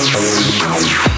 Bounce, bounce, bounce.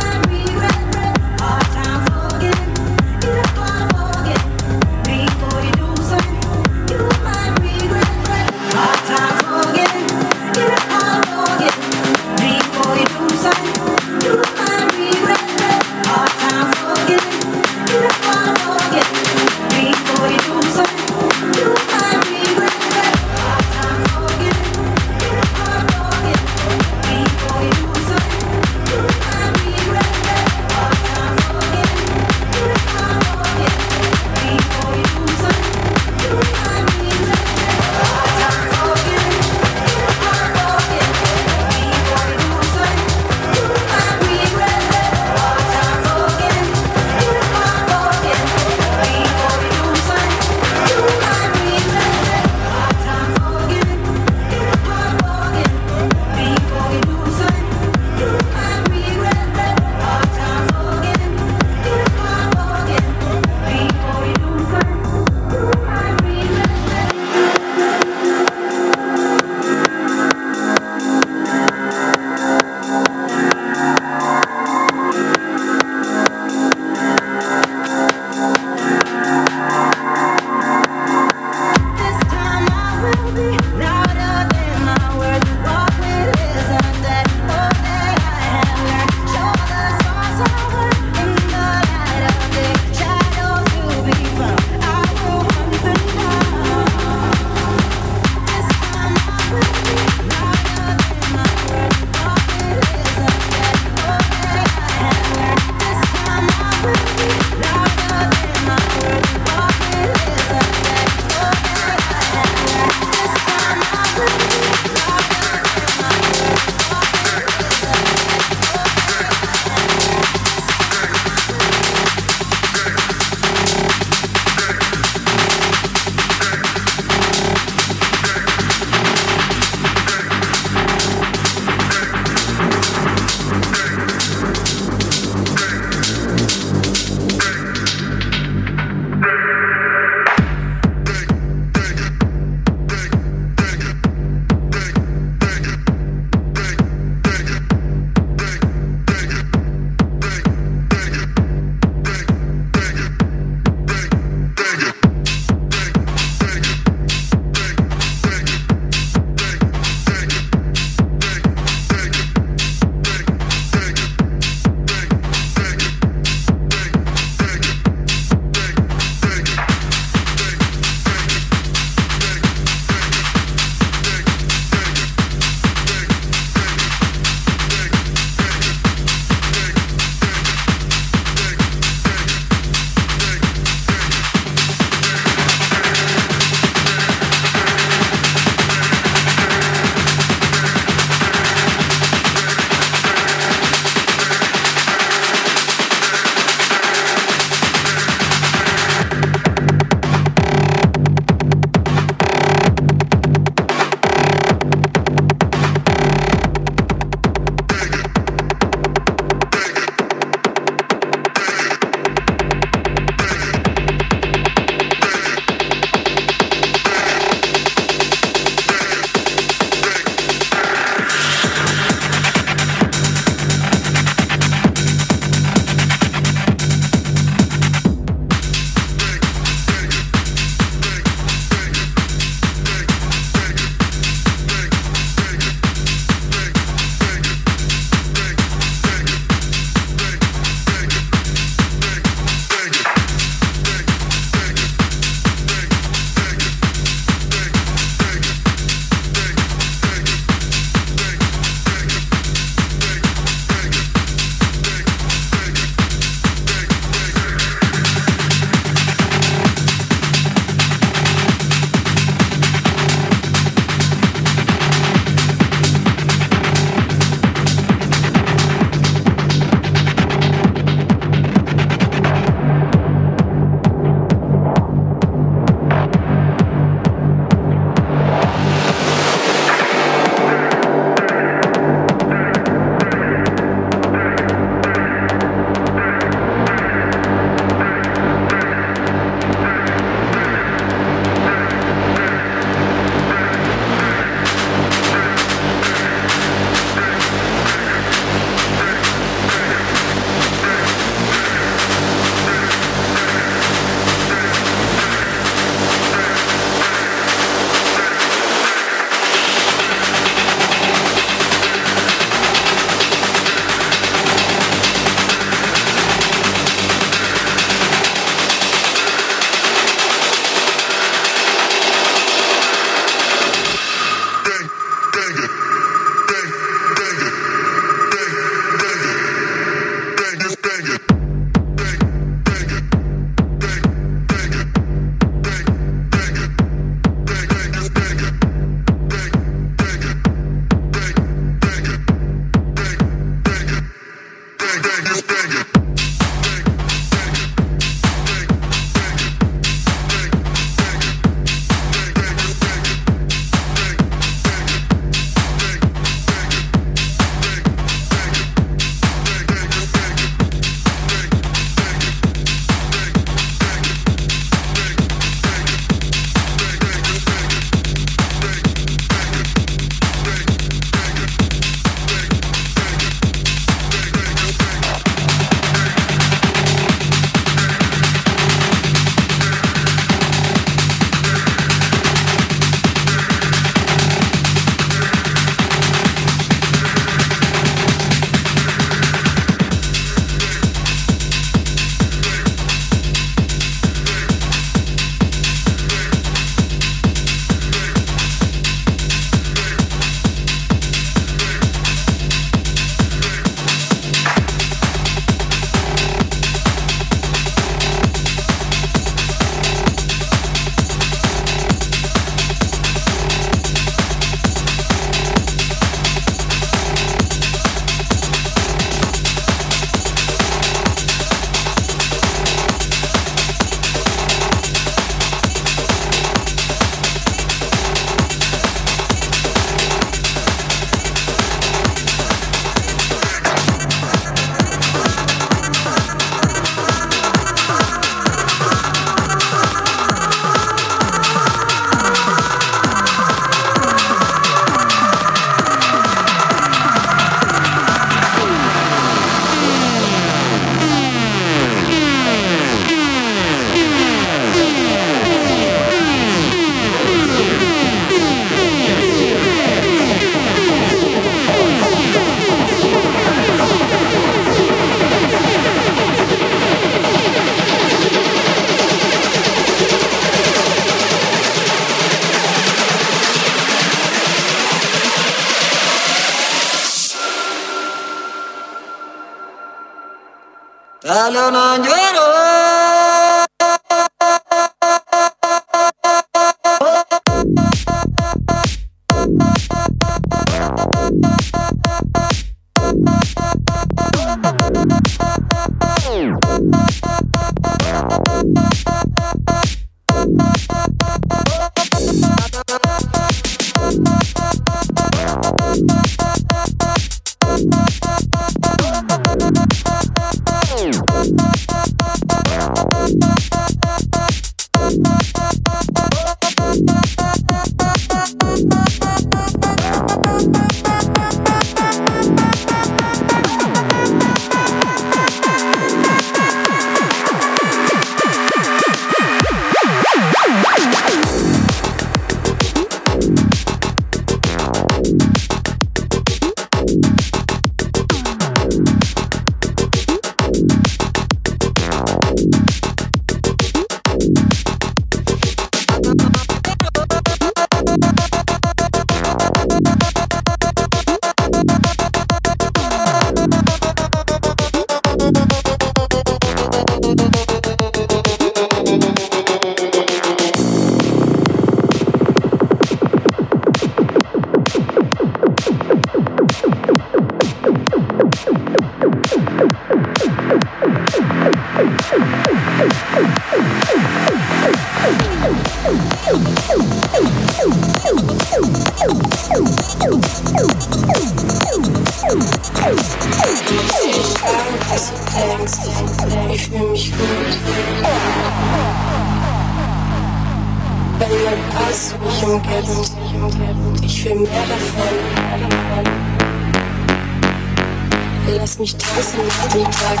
Lass mich tanzen mit dir Takt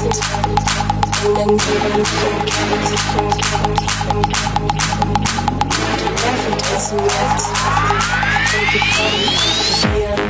in der Nebel Die Nerven tanzen mit und die Tränen explodieren.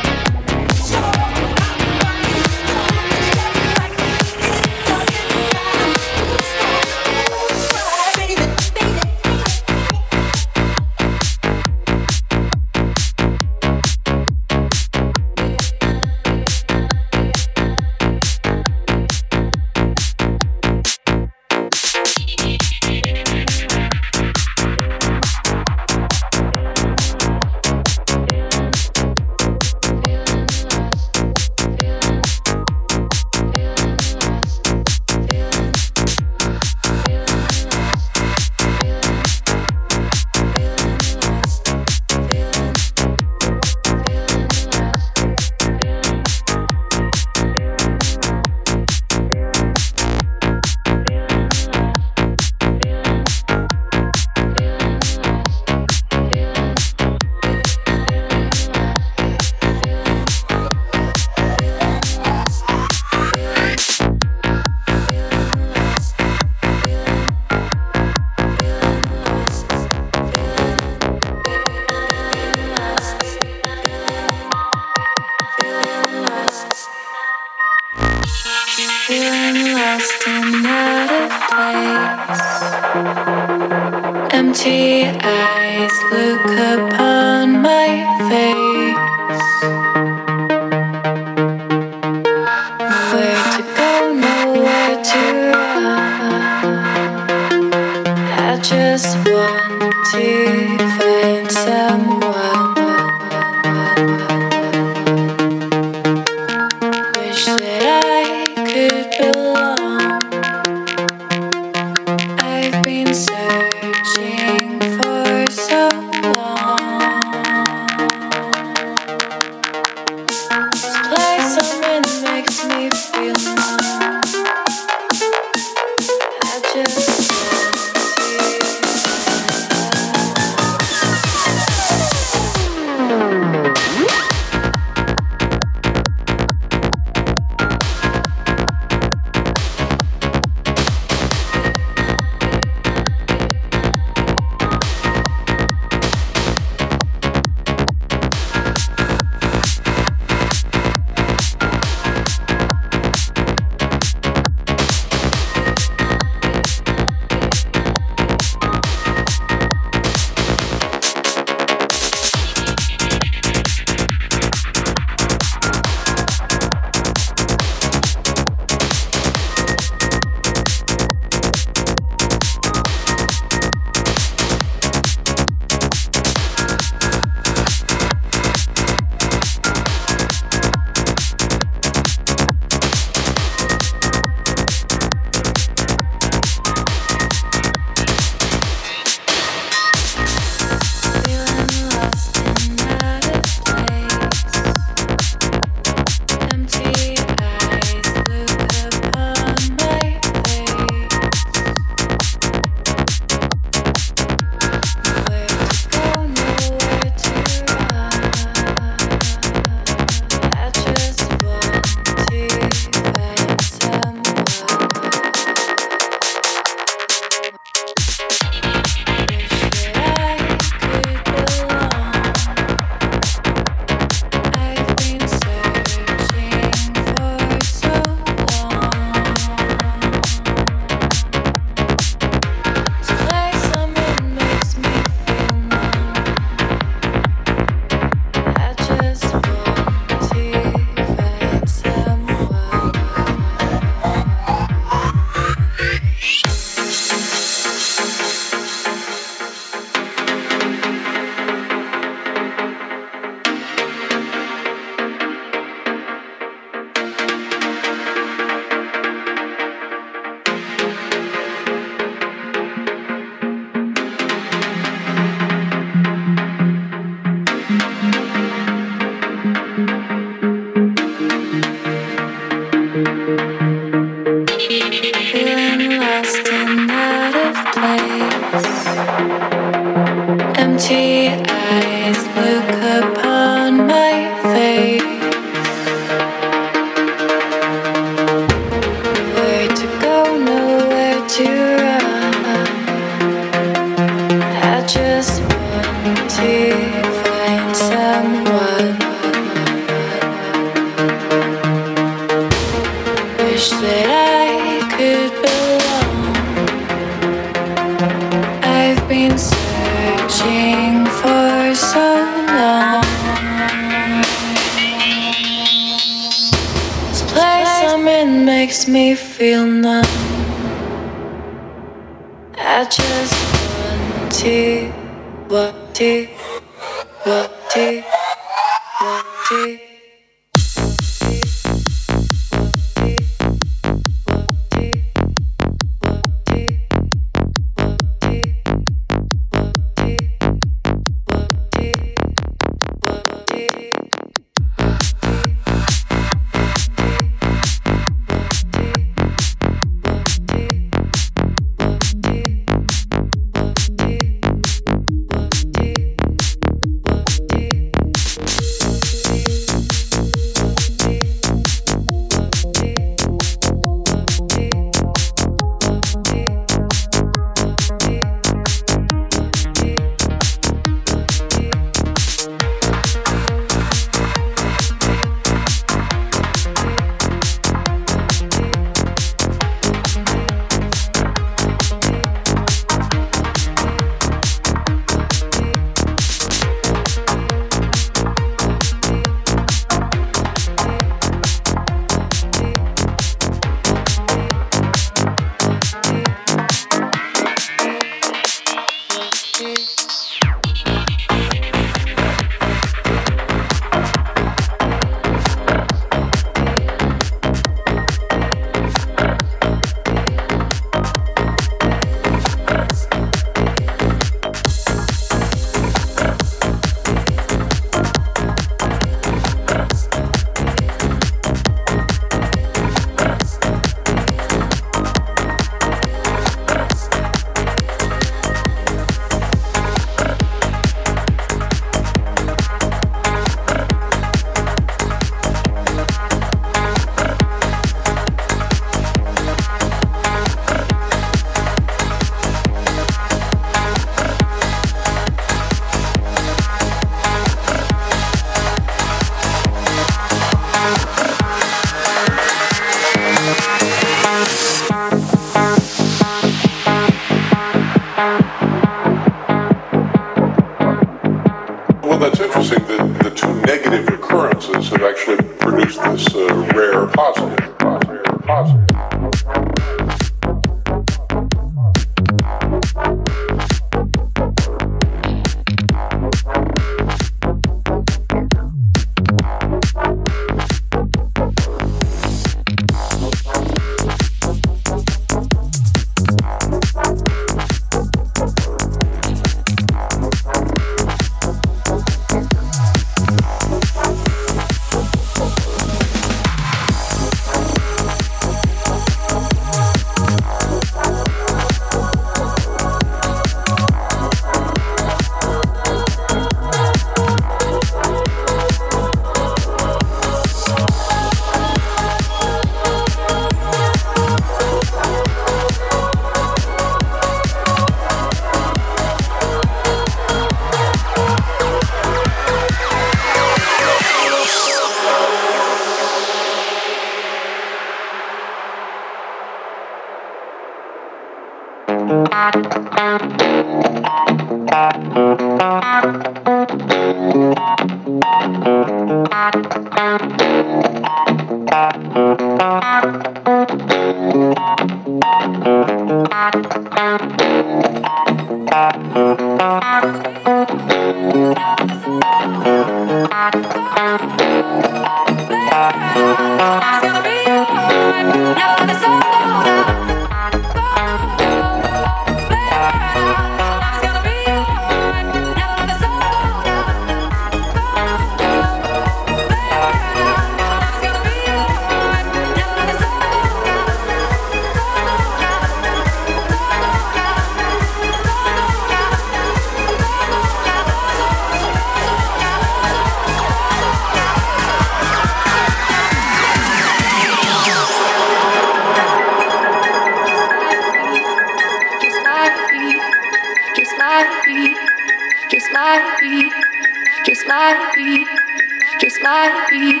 Just like me,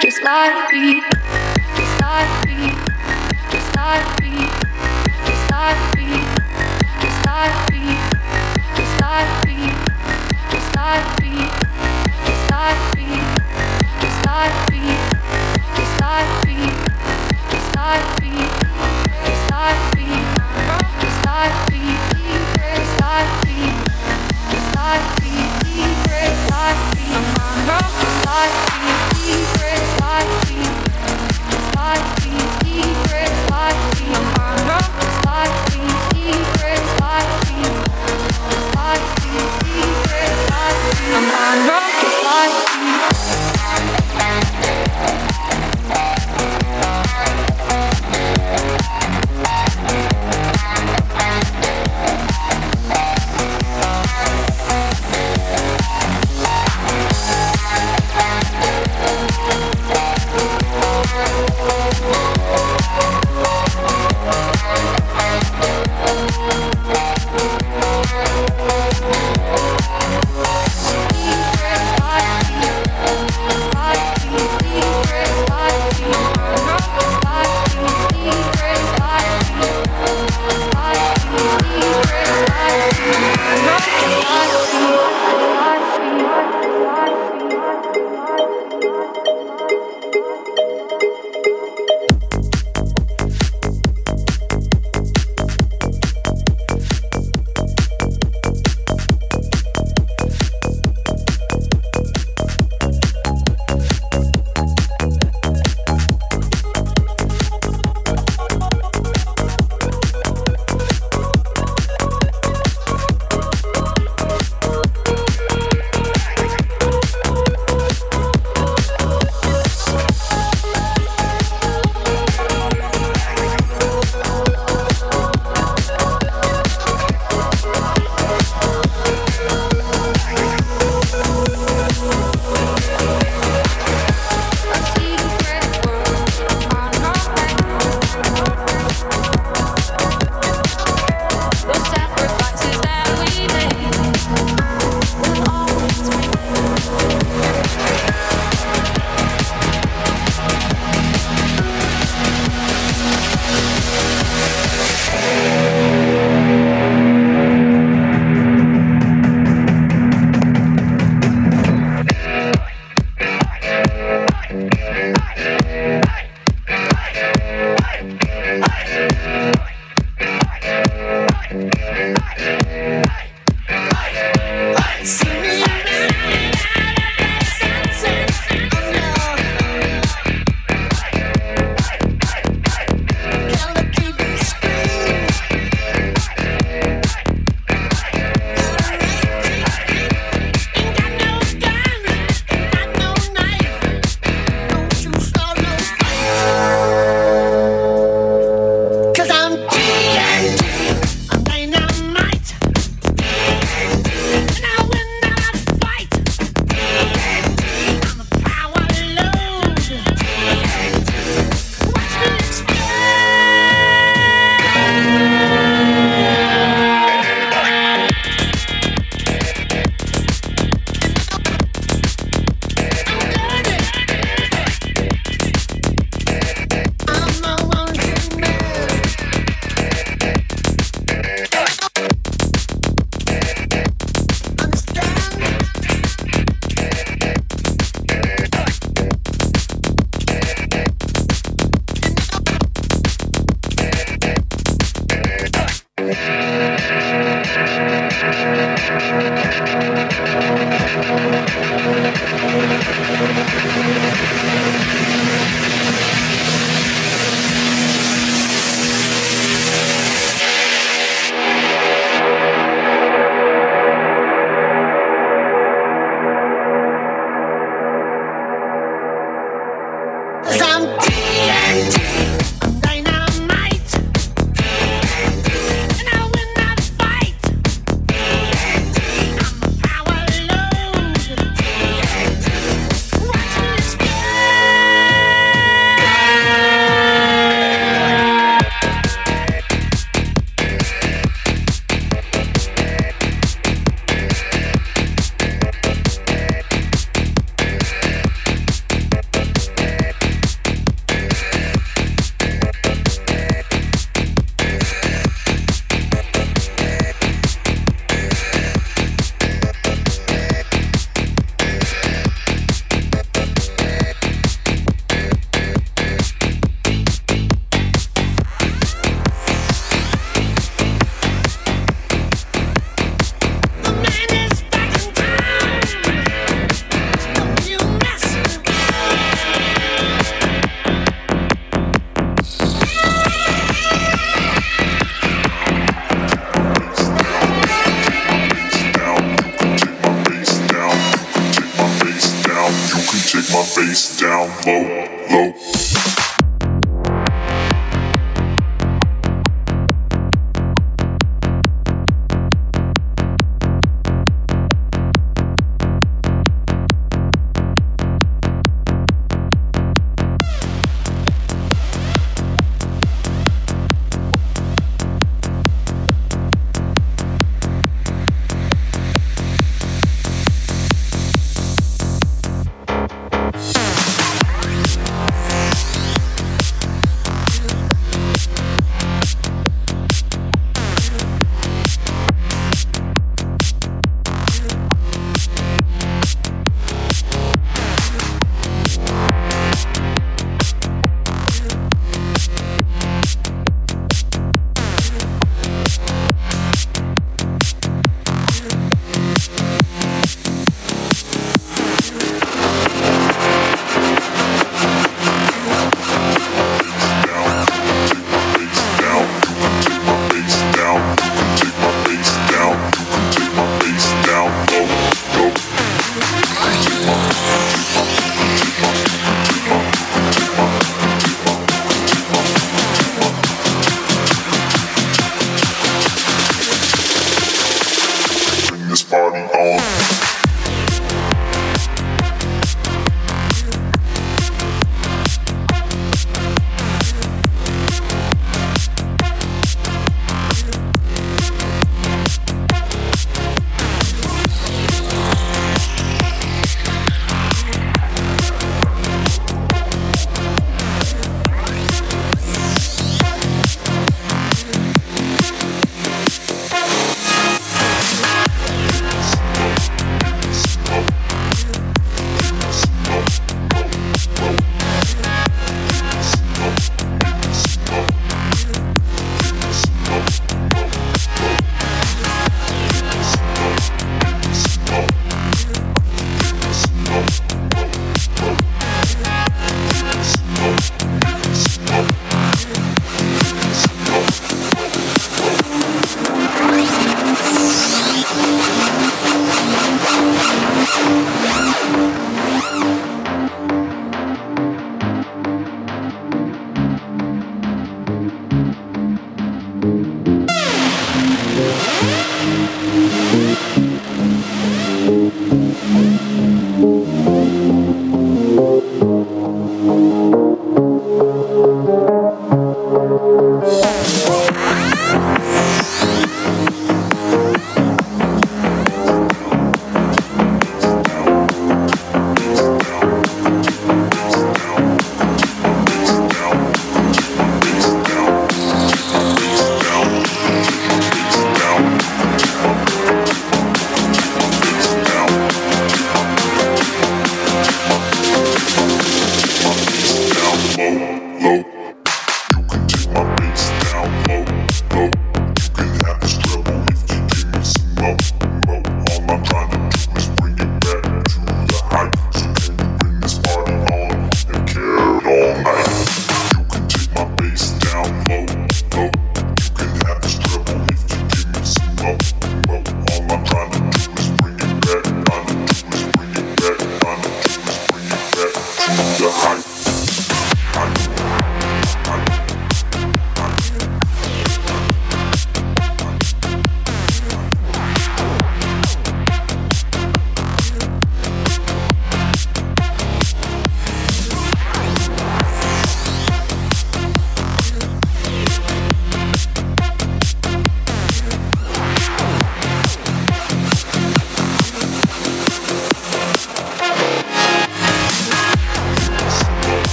just like me, just like me, just like me, just like me, just like me,